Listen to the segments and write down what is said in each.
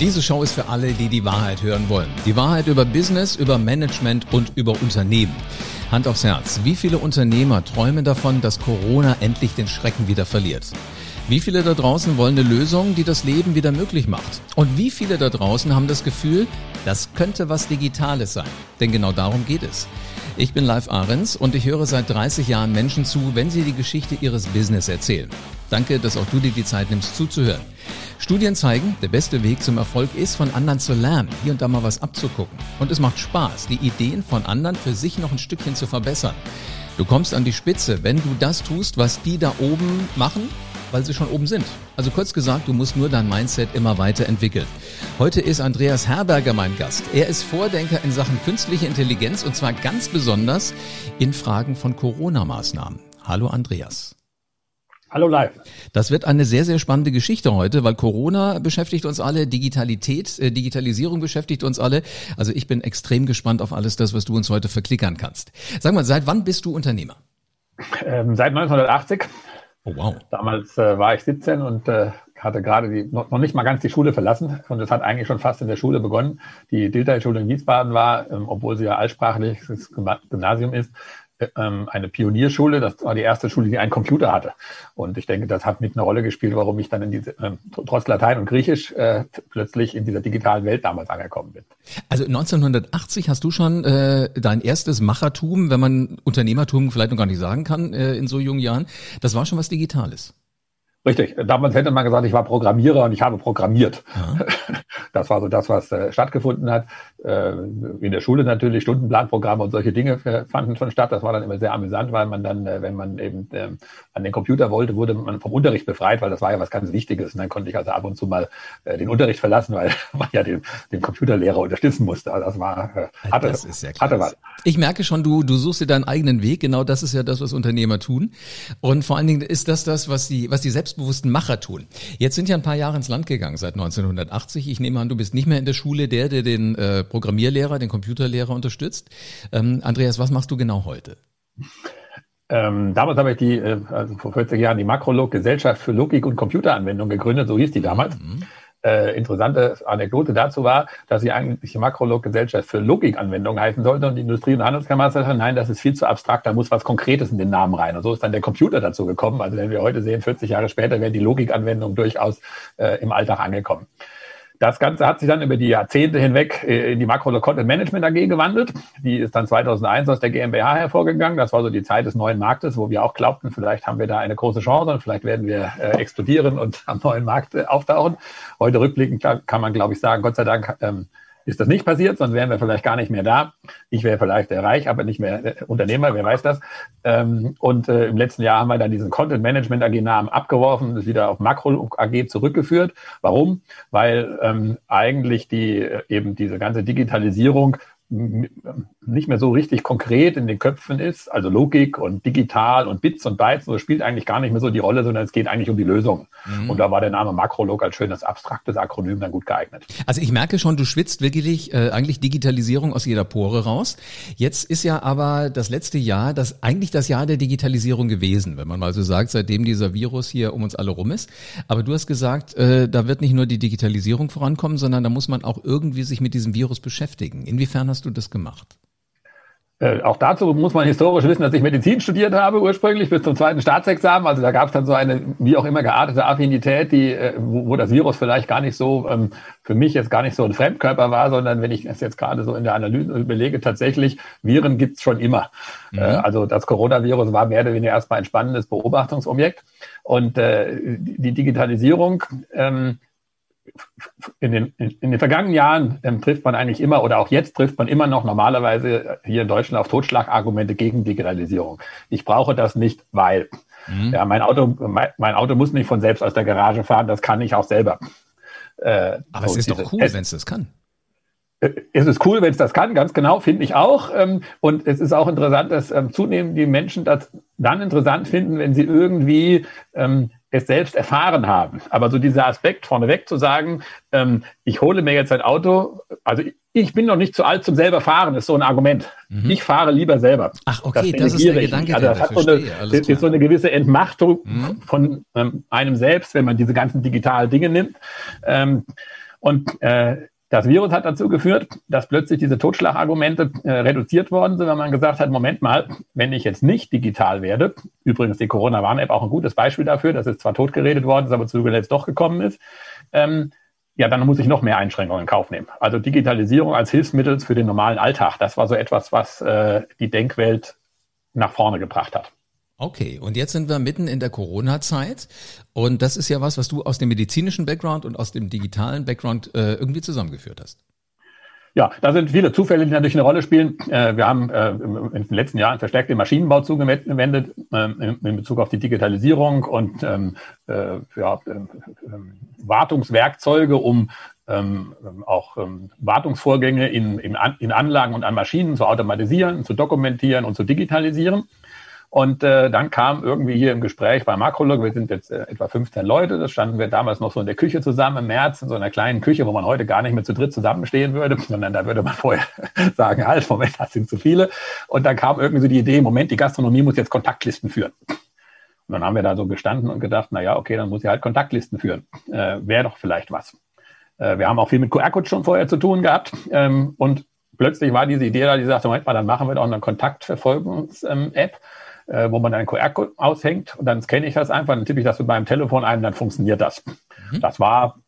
Diese Show ist für alle, die die Wahrheit hören wollen. Die Wahrheit über Business, über Management und über Unternehmen. Hand aufs Herz. Wie viele Unternehmer träumen davon, dass Corona endlich den Schrecken wieder verliert? Wie viele da draußen wollen eine Lösung, die das Leben wieder möglich macht? Und wie viele da draußen haben das Gefühl, das könnte was Digitales sein? Denn genau darum geht es. Ich bin Live Ahrens und ich höre seit 30 Jahren Menschen zu, wenn sie die Geschichte ihres Business erzählen. Danke, dass auch du dir die Zeit nimmst zuzuhören. Studien zeigen, der beste Weg zum Erfolg ist, von anderen zu lernen, hier und da mal was abzugucken. Und es macht Spaß, die Ideen von anderen für sich noch ein Stückchen zu verbessern. Du kommst an die Spitze, wenn du das tust, was die da oben machen weil sie schon oben sind. Also kurz gesagt, du musst nur dein Mindset immer weiterentwickeln. Heute ist Andreas Herberger mein Gast. Er ist Vordenker in Sachen künstliche Intelligenz und zwar ganz besonders in Fragen von Corona-Maßnahmen. Hallo Andreas. Hallo live. Das wird eine sehr, sehr spannende Geschichte heute, weil Corona beschäftigt uns alle, Digitalität, äh, Digitalisierung beschäftigt uns alle. Also ich bin extrem gespannt auf alles das, was du uns heute verklickern kannst. Sag mal, seit wann bist du Unternehmer? Ähm, seit 1980. Oh, wow. Damals äh, war ich 17 und äh, hatte gerade die, noch, noch, nicht mal ganz die Schule verlassen. Und es hat eigentlich schon fast in der Schule begonnen. Die Dilthey-Schule in Wiesbaden war, ähm, obwohl sie ja altsprachliches Gymnasium ist, ähm, eine Pionierschule. Das war die erste Schule, die einen Computer hatte. Und ich denke, das hat mit eine Rolle gespielt, warum ich dann in diese, ähm, trotz Latein und Griechisch äh, plötzlich in dieser digitalen Welt damals angekommen bin. Also 1980 hast du schon äh, dein erstes Machertum, wenn man Unternehmertum vielleicht noch gar nicht sagen kann äh, in so jungen Jahren. Das war schon was Digitales. Richtig. Damals hätte man gesagt, ich war Programmierer und ich habe programmiert. Ja. Das war so das, was äh, stattgefunden hat. Äh, in der Schule natürlich Stundenplanprogramme und solche Dinge fanden schon statt. Das war dann immer sehr amüsant, weil man dann, äh, wenn man eben ähm, an den Computer wollte, wurde man vom Unterricht befreit, weil das war ja was ganz Wichtiges. Und dann konnte ich also ab und zu mal äh, den Unterricht verlassen, weil man ja den, den Computerlehrer unterstützen musste. Also das war hatte, das ist ja hatte was. Ich merke schon, du du suchst dir deinen eigenen Weg. Genau das ist ja das, was Unternehmer tun. Und vor allen Dingen ist das das, was die was die selbstbewussten Macher tun. Jetzt sind ja ein paar Jahre ins Land gegangen seit 1980. Ich nehme an, du bist nicht mehr in der Schule der, der den äh, Programmierlehrer, den Computerlehrer unterstützt. Ähm, Andreas, was machst du genau heute? Ähm, damals habe ich die, äh, also vor 40 Jahren, die Makrolog Gesellschaft für Logik und Computeranwendung gegründet, so hieß die damals. Mhm. Äh, interessante Anekdote dazu war, dass sie eigentlich die Makrolog-Gesellschaft für Logikanwendungen heißen sollte und die Industrie- und Handelskammer sagte, nein, das ist viel zu abstrakt, da muss was Konkretes in den Namen rein. Und so ist dann der Computer dazu gekommen. Also wenn wir heute sehen, 40 Jahre später wären die Logikanwendungen durchaus äh, im Alltag angekommen. Das Ganze hat sich dann über die Jahrzehnte hinweg äh, in die Makro Content Management AG gewandelt. Die ist dann 2001 aus der GmbH hervorgegangen. Das war so die Zeit des neuen Marktes, wo wir auch glaubten, vielleicht haben wir da eine große Chance und vielleicht werden wir äh, explodieren und am neuen Markt äh, auftauchen. Heute rückblickend kann man, glaube ich, sagen, Gott sei Dank ähm, ist das nicht passiert, sonst wären wir vielleicht gar nicht mehr da. Ich wäre vielleicht reich, aber nicht mehr Unternehmer, wer weiß das. Ähm, und äh, im letzten Jahr haben wir dann diesen Content Management AG Namen abgeworfen, ist wieder auf Makro AG zurückgeführt. Warum? Weil ähm, eigentlich die äh, eben diese ganze Digitalisierung nicht mehr so richtig konkret in den Köpfen ist, also Logik und digital und Bits und Bytes, das spielt eigentlich gar nicht mehr so die Rolle, sondern es geht eigentlich um die Lösung. Mhm. Und da war der Name Makrolog als schönes abstraktes Akronym dann gut geeignet. Also ich merke schon, du schwitzt wirklich äh, eigentlich Digitalisierung aus jeder Pore raus. Jetzt ist ja aber das letzte Jahr das eigentlich das Jahr der Digitalisierung gewesen, wenn man mal so sagt, seitdem dieser Virus hier um uns alle rum ist. Aber du hast gesagt, äh, da wird nicht nur die Digitalisierung vorankommen, sondern da muss man auch irgendwie sich mit diesem Virus beschäftigen. Inwiefern hast hast du das gemacht? Äh, auch dazu muss man historisch wissen, dass ich Medizin studiert habe ursprünglich bis zum zweiten Staatsexamen. Also da gab es dann so eine wie auch immer geartete Affinität, die, äh, wo, wo das Virus vielleicht gar nicht so ähm, für mich jetzt gar nicht so ein Fremdkörper war, sondern wenn ich es jetzt gerade so in der Analyse überlege, tatsächlich Viren gibt's schon immer. Mhm. Äh, also das Coronavirus war mehr oder weniger erstmal ein spannendes Beobachtungsobjekt und äh, die Digitalisierung ähm, in den, in den vergangenen Jahren ähm, trifft man eigentlich immer oder auch jetzt trifft man immer noch normalerweise hier in Deutschland auf Totschlagargumente gegen Digitalisierung. Ich brauche das nicht, weil mhm. ja, mein Auto, mein, mein, Auto muss nicht von selbst aus der Garage fahren, das kann ich auch selber. Äh, Aber es ist doch cool, wenn es das kann. Äh, es ist cool, wenn es das kann, ganz genau, finde ich auch. Ähm, und es ist auch interessant, dass ähm, zunehmend die Menschen das dann interessant finden, wenn sie irgendwie ähm, es selbst erfahren haben. Aber so dieser Aspekt vorneweg zu sagen, ähm, ich hole mir jetzt ein Auto, also ich bin noch nicht zu alt zum selber fahren, ist so ein Argument. Mhm. Ich fahre lieber selber. Ach, okay, das, das ist der Gedanke. Also das hat so eine, das ist so eine gewisse Entmachtung mhm. von ähm, einem selbst, wenn man diese ganzen digitalen Dinge nimmt. Ähm, Und äh, das Virus hat dazu geführt, dass plötzlich diese Totschlagargumente äh, reduziert worden sind, weil man gesagt hat, Moment mal, wenn ich jetzt nicht digital werde, übrigens die Corona-Warn-App auch ein gutes Beispiel dafür, dass es zwar totgeredet worden ist, aber zu zuletzt doch gekommen ist, ähm, ja, dann muss ich noch mehr Einschränkungen in Kauf nehmen. Also Digitalisierung als Hilfsmittel für den normalen Alltag, das war so etwas, was äh, die Denkwelt nach vorne gebracht hat. Okay, und jetzt sind wir mitten in der Corona-Zeit und das ist ja was, was du aus dem medizinischen Background und aus dem digitalen Background äh, irgendwie zusammengeführt hast. Ja, da sind viele Zufälle, die natürlich eine Rolle spielen. Äh, wir haben äh, in den letzten Jahren verstärkt den Maschinenbau zugewendet äh, in Bezug auf die Digitalisierung und ähm, äh, ja, ähm, ähm, Wartungswerkzeuge, um ähm, auch ähm, Wartungsvorgänge in, in Anlagen und an Maschinen zu automatisieren, zu dokumentieren und zu digitalisieren. Und äh, dann kam irgendwie hier im Gespräch bei Makrolog, wir sind jetzt äh, etwa 15 Leute, das standen wir damals noch so in der Küche zusammen im März, in so einer kleinen Küche, wo man heute gar nicht mehr zu dritt zusammenstehen würde, sondern da würde man vorher sagen, halt, Moment, das sind zu viele. Und dann kam irgendwie so die Idee, Moment, die Gastronomie muss jetzt Kontaktlisten führen. Und dann haben wir da so gestanden und gedacht, na ja, okay, dann muss sie halt Kontaktlisten führen. Äh, Wäre doch vielleicht was. Äh, wir haben auch viel mit QR-Code schon vorher zu tun gehabt. Ähm, und plötzlich war diese Idee da, die sagte, Moment mal, dann machen wir doch eine Kontaktverfolgungs-App. Äh, wo man einen QR-Code aushängt und dann scanne ich das einfach, dann tippe ich das mit meinem Telefon ein dann funktioniert das. Mhm. Das war,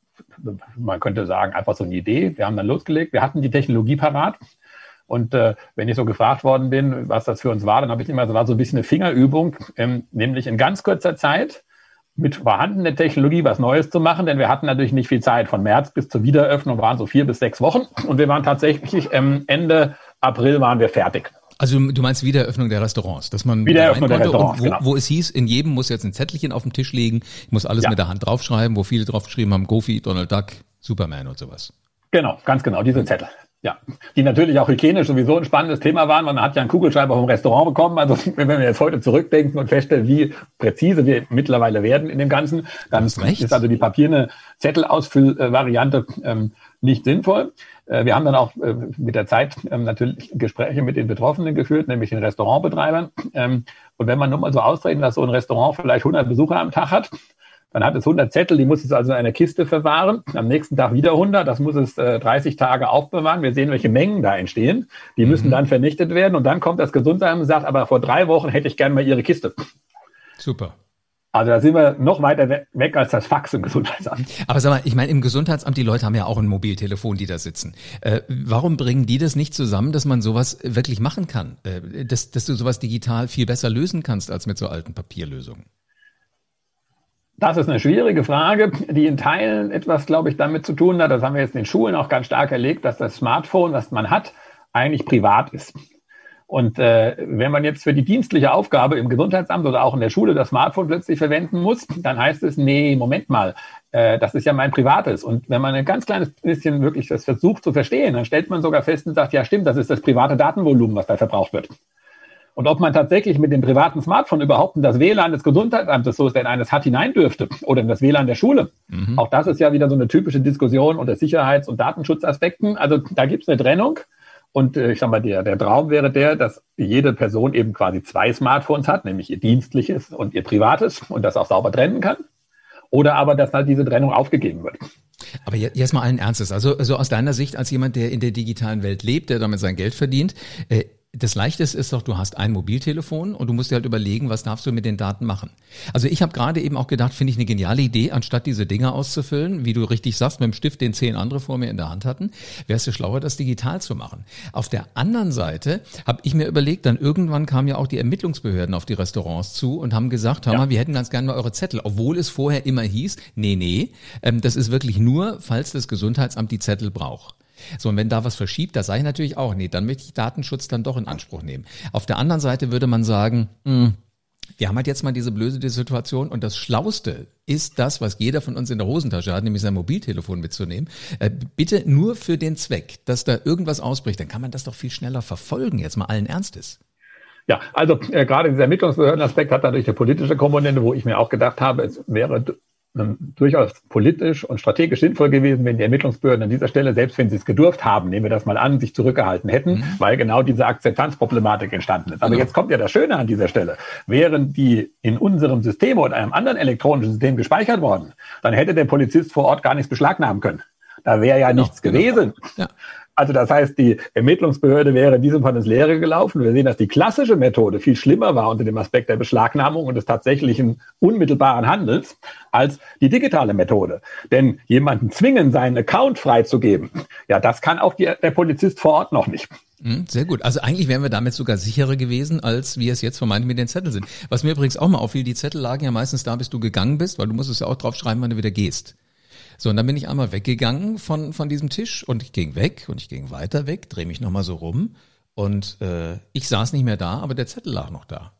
man könnte sagen, einfach so eine Idee. Wir haben dann losgelegt, wir hatten die Technologie parat. Und äh, wenn ich so gefragt worden bin, was das für uns war, dann habe ich immer, das war so ein bisschen eine Fingerübung, ähm, nämlich in ganz kurzer Zeit mit vorhandener Technologie was Neues zu machen, denn wir hatten natürlich nicht viel Zeit. Von März bis zur Wiedereröffnung waren so vier bis sechs Wochen und wir waren tatsächlich ähm, Ende April waren wir fertig. Also du meinst Wiedereröffnung der Restaurants, dass man Wiedereröffnung der Restaurants, wo, genau. wo es hieß, in jedem muss jetzt ein Zettelchen auf dem Tisch liegen, ich muss alles ja. mit der Hand draufschreiben, wo viele draufgeschrieben haben, Goofy, Donald Duck, Superman und sowas. Genau, ganz genau, diese Zettel. Ja, die natürlich auch hygienisch sowieso ein spannendes Thema waren. Man hat ja einen Kugelschreiber vom Restaurant bekommen. Also wenn wir jetzt heute zurückdenken und feststellen, wie präzise wir mittlerweile werden in dem Ganzen, dann ist also die papierne Zettelausfüllvariante ähm, nicht sinnvoll. Äh, wir haben dann auch äh, mit der Zeit ähm, natürlich Gespräche mit den Betroffenen geführt, nämlich den Restaurantbetreibern. Ähm, und wenn man nur mal so ausrechnet, dass so ein Restaurant vielleicht 100 Besucher am Tag hat, dann hat es 100 Zettel, die muss es also in einer Kiste verwahren. Am nächsten Tag wieder 100, das muss es 30 äh, Tage aufbewahren. Wir sehen, welche Mengen da entstehen. Die müssen mhm. dann vernichtet werden. Und dann kommt das Gesundheitsamt und sagt, aber vor drei Wochen hätte ich gerne mal Ihre Kiste. Super. Also da sind wir noch weiter weg als das Fax im Gesundheitsamt. Aber sag mal, ich meine, im Gesundheitsamt, die Leute haben ja auch ein Mobiltelefon, die da sitzen. Äh, warum bringen die das nicht zusammen, dass man sowas wirklich machen kann? Äh, dass, dass du sowas digital viel besser lösen kannst als mit so alten Papierlösungen? Das ist eine schwierige Frage, die in Teilen etwas, glaube ich, damit zu tun hat. Das haben wir jetzt in den Schulen auch ganz stark erlebt, dass das Smartphone, was man hat, eigentlich privat ist. Und äh, wenn man jetzt für die dienstliche Aufgabe im Gesundheitsamt oder auch in der Schule das Smartphone plötzlich verwenden muss, dann heißt es, nee, Moment mal, äh, das ist ja mein privates. Und wenn man ein ganz kleines bisschen wirklich das versucht zu verstehen, dann stellt man sogar fest und sagt, ja stimmt, das ist das private Datenvolumen, was da verbraucht wird. Und ob man tatsächlich mit dem privaten Smartphone überhaupt in das WLAN des Gesundheitsamtes, so es denn eines hat, hinein dürfte oder in das WLAN der Schule. Mhm. Auch das ist ja wieder so eine typische Diskussion unter Sicherheits- und Datenschutzaspekten. Also da gibt es eine Trennung. Und äh, ich sag mal, der, der Traum wäre der, dass jede Person eben quasi zwei Smartphones hat, nämlich ihr dienstliches und ihr privates und das auch sauber trennen kann. Oder aber, dass halt diese Trennung aufgegeben wird. Aber jetzt mal allen Ernstes, also, also aus deiner Sicht als jemand, der in der digitalen Welt lebt, der damit sein Geld verdient, äh, das Leichteste ist doch, du hast ein Mobiltelefon und du musst dir halt überlegen, was darfst du mit den Daten machen. Also ich habe gerade eben auch gedacht, finde ich eine geniale Idee, anstatt diese Dinger auszufüllen, wie du richtig sagst, mit dem Stift, den zehn andere vor mir in der Hand hatten, wäre es schlauer, das digital zu machen. Auf der anderen Seite habe ich mir überlegt, dann irgendwann kamen ja auch die Ermittlungsbehörden auf die Restaurants zu und haben gesagt, hör ja. mal, wir hätten ganz gerne mal eure Zettel, obwohl es vorher immer hieß, nee, nee, ähm, das ist wirklich nur, falls das Gesundheitsamt die Zettel braucht. So, und wenn da was verschiebt, da sage ich natürlich auch, nee, dann möchte ich Datenschutz dann doch in Anspruch nehmen. Auf der anderen Seite würde man sagen, mh, hm, wir haben halt jetzt mal diese blöde Situation und das Schlauste ist das, was jeder von uns in der Hosentasche hat, nämlich sein Mobiltelefon mitzunehmen. Äh, bitte nur für den Zweck, dass da irgendwas ausbricht, dann kann man das doch viel schneller verfolgen, jetzt mal allen Ernstes. Ja, also äh, gerade dieser Ermittlungsbehördenaspekt hat natürlich eine politische Komponente, wo ich mir auch gedacht habe, es wäre durchaus politisch und strategisch sinnvoll gewesen, wenn die Ermittlungsbehörden an dieser Stelle, selbst wenn sie es gedurft haben, nehmen wir das mal an, sich zurückgehalten hätten, mhm. weil genau diese Akzeptanzproblematik entstanden ist. Aber genau. jetzt kommt ja das Schöne an dieser Stelle. Wären die in unserem System oder einem anderen elektronischen System gespeichert worden, dann hätte der Polizist vor Ort gar nichts beschlagnahmen können. Da wäre ja genau, nichts genau. gewesen. Ja. Also das heißt, die Ermittlungsbehörde wäre in diesem Fall ins Leere gelaufen. Wir sehen, dass die klassische Methode viel schlimmer war unter dem Aspekt der Beschlagnahmung und des tatsächlichen unmittelbaren Handels als die digitale Methode. Denn jemanden zwingen, seinen Account freizugeben, ja, das kann auch die, der Polizist vor Ort noch nicht. Hm, sehr gut. Also eigentlich wären wir damit sogar sicherer gewesen, als wir es jetzt vermeintlich mit den Zetteln sind. Was mir übrigens auch mal auffiel, die Zettel lagen ja meistens da, bis du gegangen bist, weil du musstest ja auch draufschreiben, wann du wieder gehst. So, und dann bin ich einmal weggegangen von, von diesem Tisch und ich ging weg und ich ging weiter weg, drehe mich nochmal so rum und äh, ich saß nicht mehr da, aber der Zettel lag noch da.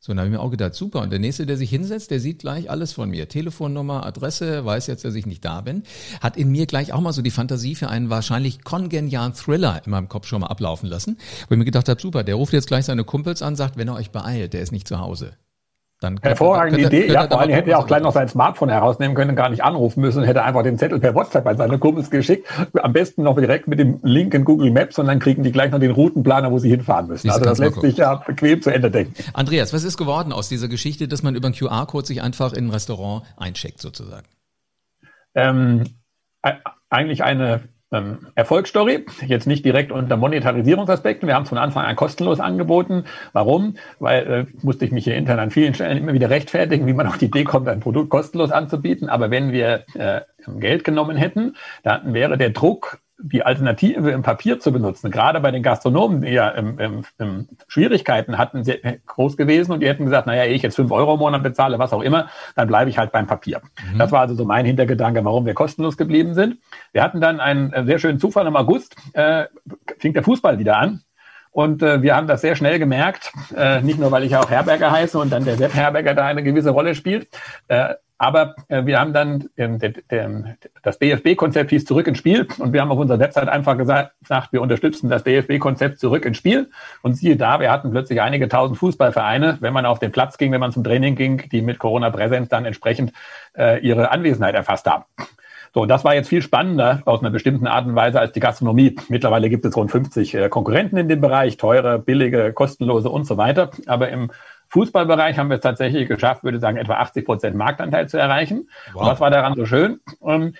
So, dann habe ich mir auch gedacht, super. Und der Nächste, der sich hinsetzt, der sieht gleich alles von mir. Telefonnummer, Adresse, weiß jetzt, dass ich nicht da bin. Hat in mir gleich auch mal so die Fantasie für einen wahrscheinlich kongenialen Thriller in meinem Kopf schon mal ablaufen lassen. Wo ich mir gedacht habe, super, der ruft jetzt gleich seine Kumpels an, sagt, wenn er euch beeilt, der ist nicht zu Hause. Dann Hervorragende Idee. Könnte, ja, vor allem hätte er auch gleich noch sein Smartphone herausnehmen können, gar nicht anrufen müssen, hätte einfach den Zettel per WhatsApp an seine Kumpels geschickt. Am besten noch direkt mit dem Link in Google Maps und dann kriegen die gleich noch den Routenplaner, wo sie hinfahren müssen. Also das lässt sich ja bequem zu Ende denken. Andreas, was ist geworden aus dieser Geschichte, dass man über einen QR-Code sich einfach in ein Restaurant eincheckt sozusagen? Ähm, eigentlich eine ähm, Erfolgsstory. Jetzt nicht direkt unter Monetarisierungsaspekten. Wir haben es von Anfang an kostenlos angeboten. Warum? Weil äh, musste ich mich hier intern an vielen Stellen immer wieder rechtfertigen, wie man auf die Idee kommt, ein Produkt kostenlos anzubieten. Aber wenn wir äh, Geld genommen hätten, dann wäre der Druck die Alternative im Papier zu benutzen, gerade bei den Gastronomen, die ja im, im, im Schwierigkeiten hatten, sehr groß gewesen und die hätten gesagt, naja, ich jetzt fünf Euro im Monat bezahle, was auch immer, dann bleibe ich halt beim Papier. Mhm. Das war also so mein Hintergedanke, warum wir kostenlos geblieben sind. Wir hatten dann einen äh, sehr schönen Zufall im August, äh, fing der Fußball wieder an. Und äh, wir haben das sehr schnell gemerkt, äh, nicht nur, weil ich auch Herberger heiße und dann der Sepp Herberger da eine gewisse Rolle spielt, äh, aber äh, wir haben dann ähm, der, der, das DFB-Konzept hieß zurück ins Spiel und wir haben auf unserer Website einfach gesagt, wir unterstützen das DFB-Konzept zurück ins Spiel. Und siehe da, wir hatten plötzlich einige tausend Fußballvereine, wenn man auf den Platz ging, wenn man zum Training ging, die mit Corona-Präsenz dann entsprechend äh, ihre Anwesenheit erfasst haben. So, das war jetzt viel spannender aus einer bestimmten Art und Weise als die Gastronomie. Mittlerweile gibt es rund 50 äh, Konkurrenten in dem Bereich, teure, billige, kostenlose und so weiter. Aber im Fußballbereich haben wir es tatsächlich geschafft, würde ich sagen, etwa 80 Prozent Marktanteil zu erreichen. Wow. Und was war daran so schön? Ähm,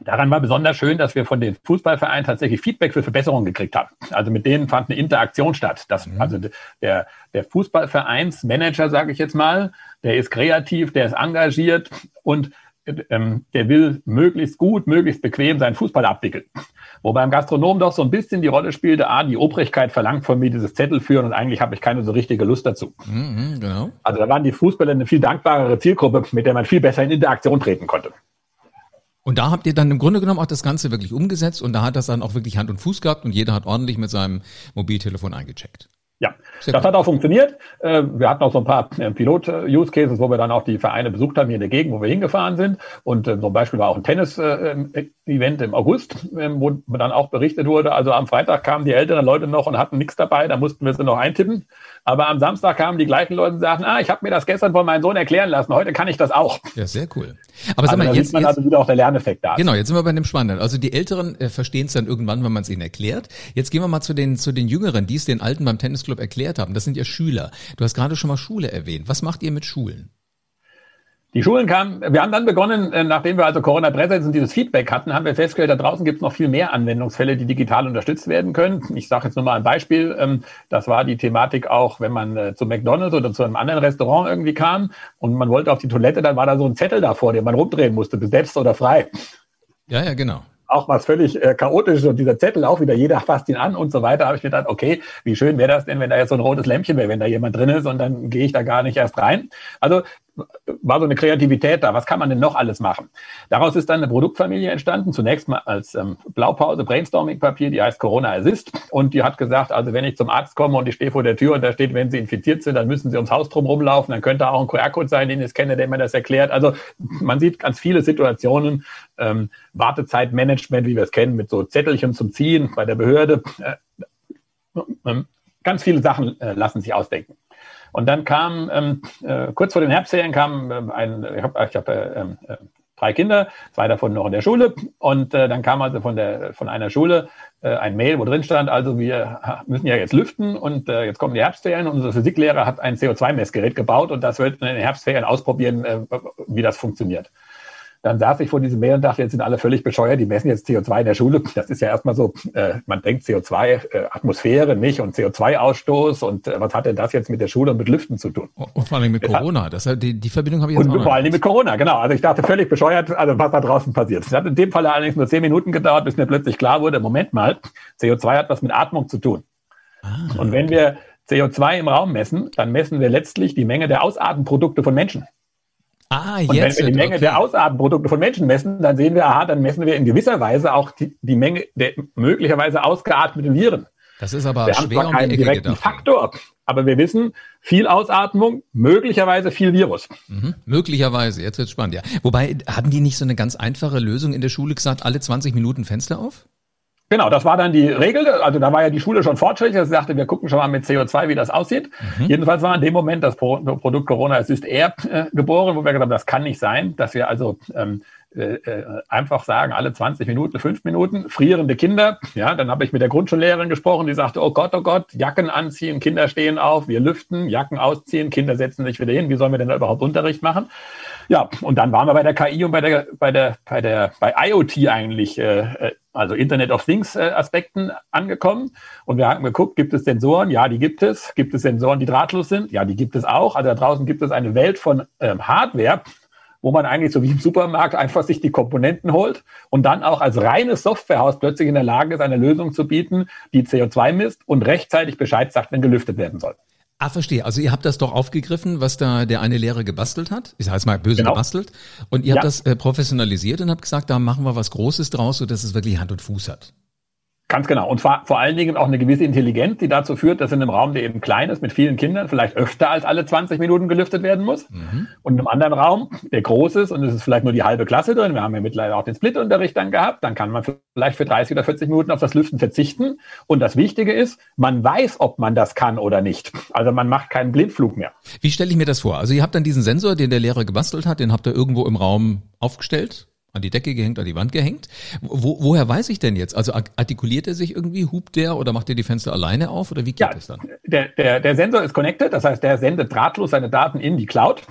daran war besonders schön, dass wir von den Fußballvereinen tatsächlich Feedback für Verbesserungen gekriegt haben. Also mit denen fand eine Interaktion statt. Das, mhm. Also der, der Fußballvereinsmanager, sage ich jetzt mal, der ist kreativ, der ist engagiert und ähm, der will möglichst gut, möglichst bequem seinen Fußball abwickeln. Wo beim Gastronom doch so ein bisschen die Rolle spielte, ah, die Obrigkeit verlangt von mir dieses Zettel führen und eigentlich habe ich keine so richtige Lust dazu. Mhm, genau. Also da waren die Fußballer eine viel dankbarere Zielgruppe, mit der man viel besser in Interaktion treten konnte. Und da habt ihr dann im Grunde genommen auch das Ganze wirklich umgesetzt und da hat das dann auch wirklich Hand und Fuß gehabt und jeder hat ordentlich mit seinem Mobiltelefon eingecheckt. Ja, Sehr das gut. hat auch funktioniert. Äh, wir hatten auch so ein paar äh, Pilot-Use-Cases, wo wir dann auch die Vereine besucht haben hier in der Gegend, wo wir hingefahren sind. Und äh, zum Beispiel war auch ein Tennis-Event im August, ähm, wo dann auch berichtet wurde. Also am Freitag kamen die älteren Leute noch und hatten nichts dabei, da mussten wir sie noch eintippen. Aber am Samstag kamen die gleichen Leute und sagten, ah, ich habe mir das gestern von meinem Sohn erklären lassen, heute kann ich das auch. Ja, sehr cool. Aber sag also mal, jetzt, man jetzt, also wieder auch der Lerneffekt da. Genau, jetzt sind wir bei dem Spannenden. Also die Älteren äh, verstehen es dann irgendwann, wenn man es ihnen erklärt. Jetzt gehen wir mal zu den zu den Jüngeren, die es den Alten beim Tennisclub erklärt haben. Das sind ja Schüler. Du hast gerade schon mal Schule erwähnt. Was macht ihr mit Schulen? Die Schulen kamen, wir haben dann begonnen, äh, nachdem wir also Corona-Präsenz und dieses Feedback hatten, haben wir festgestellt, da draußen gibt es noch viel mehr Anwendungsfälle, die digital unterstützt werden können. Ich sage jetzt nur mal ein Beispiel. Ähm, das war die Thematik auch, wenn man äh, zu McDonalds oder zu einem anderen Restaurant irgendwie kam und man wollte auf die Toilette, dann war da so ein Zettel davor, den man rumdrehen musste, besetzt oder frei. Ja, ja, genau auch was völlig äh, chaotisch und dieser Zettel auch wieder, jeder fasst ihn an und so weiter, habe ich mir gedacht, okay, wie schön wäre das denn, wenn da jetzt so ein rotes Lämpchen wäre, wenn da jemand drin ist und dann gehe ich da gar nicht erst rein. Also war so eine Kreativität da. Was kann man denn noch alles machen? Daraus ist dann eine Produktfamilie entstanden. Zunächst mal als ähm, Blaupause Brainstorming-Papier, die heißt Corona Assist. Und die hat gesagt, also wenn ich zum Arzt komme und ich stehe vor der Tür und da steht, wenn Sie infiziert sind, dann müssen Sie ums Haus drum rumlaufen. Dann könnte auch ein QR-Code sein, den ich kenne, der mir das erklärt. Also man sieht ganz viele Situationen, ähm, Wartezeitmanagement, wie wir es kennen, mit so Zettelchen zum Ziehen bei der Behörde. Äh, äh, ganz viele Sachen äh, lassen sich ausdenken. Und dann kam, ähm, äh, kurz vor den Herbstferien kam ähm, ein, ich habe ich hab, äh, ähm, äh, drei Kinder, zwei davon noch in der Schule. Und äh, dann kam also von, der, von einer Schule äh, ein Mail, wo drin stand, also wir müssen ja jetzt lüften und äh, jetzt kommen die Herbstferien. Unser Physiklehrer hat ein CO2-Messgerät gebaut und das wird in den Herbstferien ausprobieren, äh, wie das funktioniert. Dann saß ich vor diesem Meer und dachte, jetzt sind alle völlig bescheuert, die messen jetzt CO2 in der Schule. Das ist ja erstmal so, äh, man denkt CO2, äh, Atmosphäre nicht und CO2-Ausstoß und äh, was hat denn das jetzt mit der Schule und mit Lüften zu tun? Und vor allem mit Corona, das, die, die Verbindung habe ich jetzt Und vor allem mit Corona, genau. Also ich dachte völlig bescheuert, also was da draußen passiert. Es hat in dem Fall allerdings nur zehn Minuten gedauert, bis mir plötzlich klar wurde, Moment mal, CO2 hat was mit Atmung zu tun. Ah, und wenn wir CO2 im Raum messen, dann messen wir letztlich die Menge der Ausatemprodukte von Menschen. Ah, jetzt. Und wenn wir die Menge okay. der Ausatemprodukte von Menschen messen, dann sehen wir, aha, dann messen wir in gewisser Weise auch die, die Menge der möglicherweise ausgeatmeten Viren. Das ist aber wir schwer haben zwar keinen um direkten gedacht. Faktor, aber wir wissen, viel Ausatmung, möglicherweise viel Virus. Mhm, möglicherweise, jetzt wird's spannend, ja. Wobei, hatten die nicht so eine ganz einfache Lösung in der Schule gesagt, alle 20 Minuten Fenster auf? Genau, das war dann die Regel. Also da war ja die Schule schon fortschrittlich. Sie sagte, wir gucken schon mal mit CO2, wie das aussieht. Mhm. Jedenfalls war in dem Moment das Produkt Corona Assist Air äh, geboren, wo wir gesagt haben, das kann nicht sein, dass wir also ähm, äh, äh, einfach sagen, alle 20 Minuten, 5 Minuten, frierende Kinder. Ja, dann habe ich mit der Grundschullehrerin gesprochen, die sagte, oh Gott, oh Gott, Jacken anziehen, Kinder stehen auf, wir lüften, Jacken ausziehen, Kinder setzen sich wieder hin. Wie sollen wir denn da überhaupt Unterricht machen? Ja, und dann waren wir bei der KI und bei der, bei der, bei der, bei IoT eigentlich, äh, äh, also Internet of Things äh, Aspekten angekommen. Und wir haben geguckt, gibt es Sensoren? Ja, die gibt es. Gibt es Sensoren, die drahtlos sind? Ja, die gibt es auch. Also da draußen gibt es eine Welt von ähm, Hardware, wo man eigentlich so wie im Supermarkt einfach sich die Komponenten holt und dann auch als reines Softwarehaus plötzlich in der Lage ist, eine Lösung zu bieten, die CO2 misst und rechtzeitig Bescheid sagt, wenn gelüftet werden soll. Ah, verstehe. Also ihr habt das doch aufgegriffen, was da der eine Lehrer gebastelt hat. Ich sage mal böse genau. gebastelt. Und ihr ja. habt das äh, professionalisiert und habt gesagt, da machen wir was Großes draus, so dass es wirklich Hand und Fuß hat. Ganz genau. Und zwar vor allen Dingen auch eine gewisse Intelligenz, die dazu führt, dass in einem Raum, der eben klein ist, mit vielen Kindern, vielleicht öfter als alle 20 Minuten gelüftet werden muss. Mhm. Und in einem anderen Raum, der groß ist und es ist vielleicht nur die halbe Klasse drin, wir haben ja mittlerweile auch den Split-Unterricht dann gehabt, dann kann man vielleicht für 30 oder 40 Minuten auf das Lüften verzichten. Und das Wichtige ist, man weiß, ob man das kann oder nicht. Also man macht keinen Blindflug mehr. Wie stelle ich mir das vor? Also ihr habt dann diesen Sensor, den der Lehrer gebastelt hat, den habt ihr irgendwo im Raum aufgestellt an die Decke gehängt, an die Wand gehängt. Wo, woher weiß ich denn jetzt? Also artikuliert er sich irgendwie, hupt der oder macht er die Fenster alleine auf oder wie geht ja, das dann? Der, der, der Sensor ist connected, das heißt, der sendet drahtlos seine Daten in die Cloud.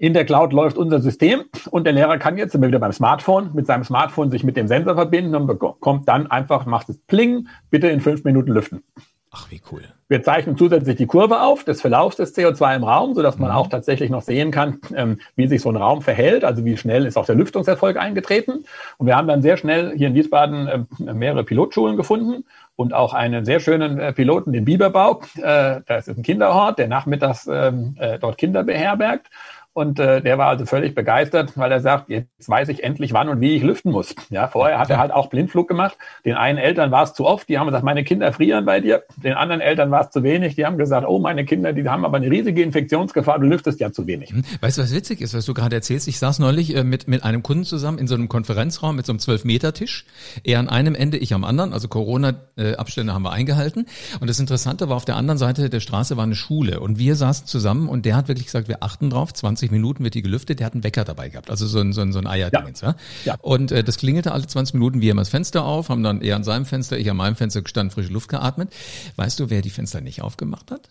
In der Cloud läuft unser System und der Lehrer kann jetzt, wir wieder beim Smartphone, mit seinem Smartphone sich mit dem Sensor verbinden und bekommt dann einfach, macht es Pling, bitte in fünf Minuten lüften. Ach, wie cool. Wir zeichnen zusätzlich die Kurve auf des Verlaufs des CO2 im Raum, sodass man mhm. auch tatsächlich noch sehen kann, ähm, wie sich so ein Raum verhält, also wie schnell ist auch der Lüftungserfolg eingetreten. Und wir haben dann sehr schnell hier in Wiesbaden äh, mehrere Pilotschulen gefunden und auch einen sehr schönen äh, Piloten, den Biberbau. Äh, das ist ein Kinderhort, der nachmittags ähm, äh, dort Kinder beherbergt. Und äh, der war also völlig begeistert, weil er sagt, jetzt weiß ich endlich, wann und wie ich lüften muss. Ja, vorher hat er halt auch Blindflug gemacht. Den einen Eltern war es zu oft, die haben gesagt, meine Kinder frieren bei dir. Den anderen Eltern war es zu wenig, die haben gesagt, oh, meine Kinder, die haben aber eine riesige Infektionsgefahr, du lüftest ja zu wenig. Hm. Weißt du, was witzig ist, was du gerade erzählst? Ich saß neulich äh, mit, mit einem Kunden zusammen in so einem Konferenzraum mit so einem 12-Meter-Tisch. Er an einem Ende, ich am anderen. Also Corona-Abstände haben wir eingehalten. Und das Interessante war, auf der anderen Seite der Straße war eine Schule. Und wir saßen zusammen und der hat wirklich gesagt, wir achten drauf, 20 20 Minuten wird die gelüftet, der hat einen Wecker dabei gehabt, also so ein, so ein, so ein Eierdingens. Ja. ja. Und äh, das klingelte alle 20 Minuten, wir haben das Fenster auf, haben dann er an seinem Fenster, ich an meinem Fenster gestanden, frische Luft geatmet. Weißt du, wer die Fenster nicht aufgemacht hat?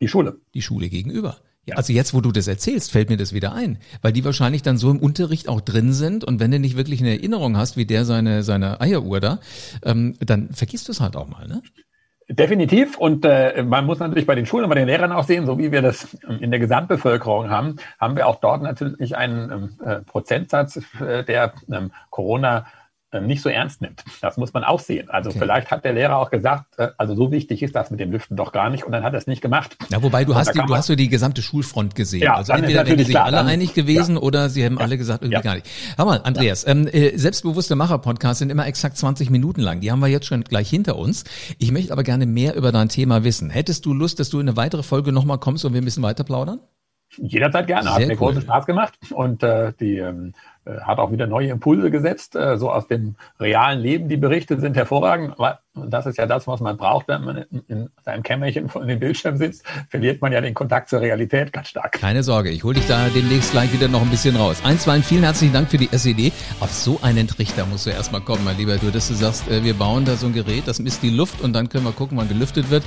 Die Schule. Die Schule gegenüber. Ja, also jetzt, wo du das erzählst, fällt mir das wieder ein, weil die wahrscheinlich dann so im Unterricht auch drin sind und wenn du nicht wirklich eine Erinnerung hast, wie der seine seine Eieruhr da, ähm, dann vergisst du es halt auch mal, ne? Definitiv. Und äh, man muss natürlich bei den Schulen und bei den Lehrern auch sehen, so wie wir das in der Gesamtbevölkerung haben, haben wir auch dort natürlich einen ähm, äh, Prozentsatz, äh, der ähm, Corona nicht so ernst nimmt. Das muss man auch sehen. Also okay. vielleicht hat der Lehrer auch gesagt, äh, also so wichtig ist das mit dem Lüften doch gar nicht und dann hat er es nicht gemacht. Ja, wobei du hast die, du hast so die gesamte Schulfront gesehen. Ja, also entweder wären sich alle einig gewesen ja. oder sie haben ja. alle gesagt, irgendwie gar nicht. Hör mal, Andreas, ähm, äh, selbstbewusste Macher-Podcasts sind immer exakt 20 Minuten lang. Die haben wir jetzt schon gleich hinter uns. Ich möchte aber gerne mehr über dein Thema wissen. Hättest du Lust, dass du in eine weitere Folge nochmal kommst und wir ein bisschen weiter plaudern? Jederzeit gerne. Hat Sehr mir cool. großen Spaß gemacht. Und äh, die, ähm, äh, hat auch wieder neue Impulse gesetzt, äh, so aus dem realen Leben. Die Berichte sind hervorragend, weil das ist ja das, was man braucht, wenn man in, in seinem Kämmerchen vor dem Bildschirm sitzt, verliert man ja den Kontakt zur Realität ganz stark. Keine Sorge, ich hole dich da demnächst gleich wieder noch ein bisschen raus. Eins, zwei, vielen herzlichen Dank für die SED. Auf so einen Trichter musst du erstmal kommen, mein Lieber. Du, dass du sagst, äh, wir bauen da so ein Gerät, das misst die Luft und dann können wir gucken, wann gelüftet wird.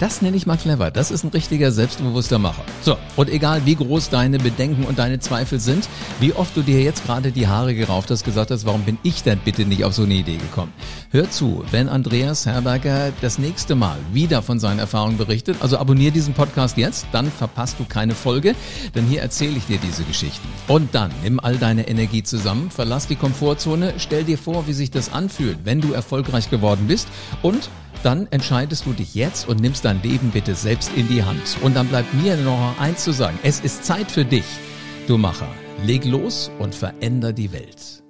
Das nenne ich mal clever. Das ist ein richtiger, selbstbewusster Macher. So, und egal wie groß deine Bedenken und deine Zweifel sind, wie oft du dir jetzt gerade die Haare gerauft hast, gesagt hast, warum bin ich denn bitte nicht auf so eine Idee gekommen? Hör zu, wenn Andreas Herberger das nächste Mal wieder von seinen Erfahrungen berichtet, also abonniere diesen Podcast jetzt, dann verpasst du keine Folge, denn hier erzähle ich dir diese Geschichten. Und dann nimm all deine Energie zusammen, verlass die Komfortzone, stell dir vor, wie sich das anfühlt, wenn du erfolgreich geworden bist und dann entscheidest du dich jetzt und nimmst dein Leben bitte selbst in die Hand. Und dann bleibt mir noch eins zu sagen. Es ist Zeit für dich, du Macher. Leg los und veränder die Welt.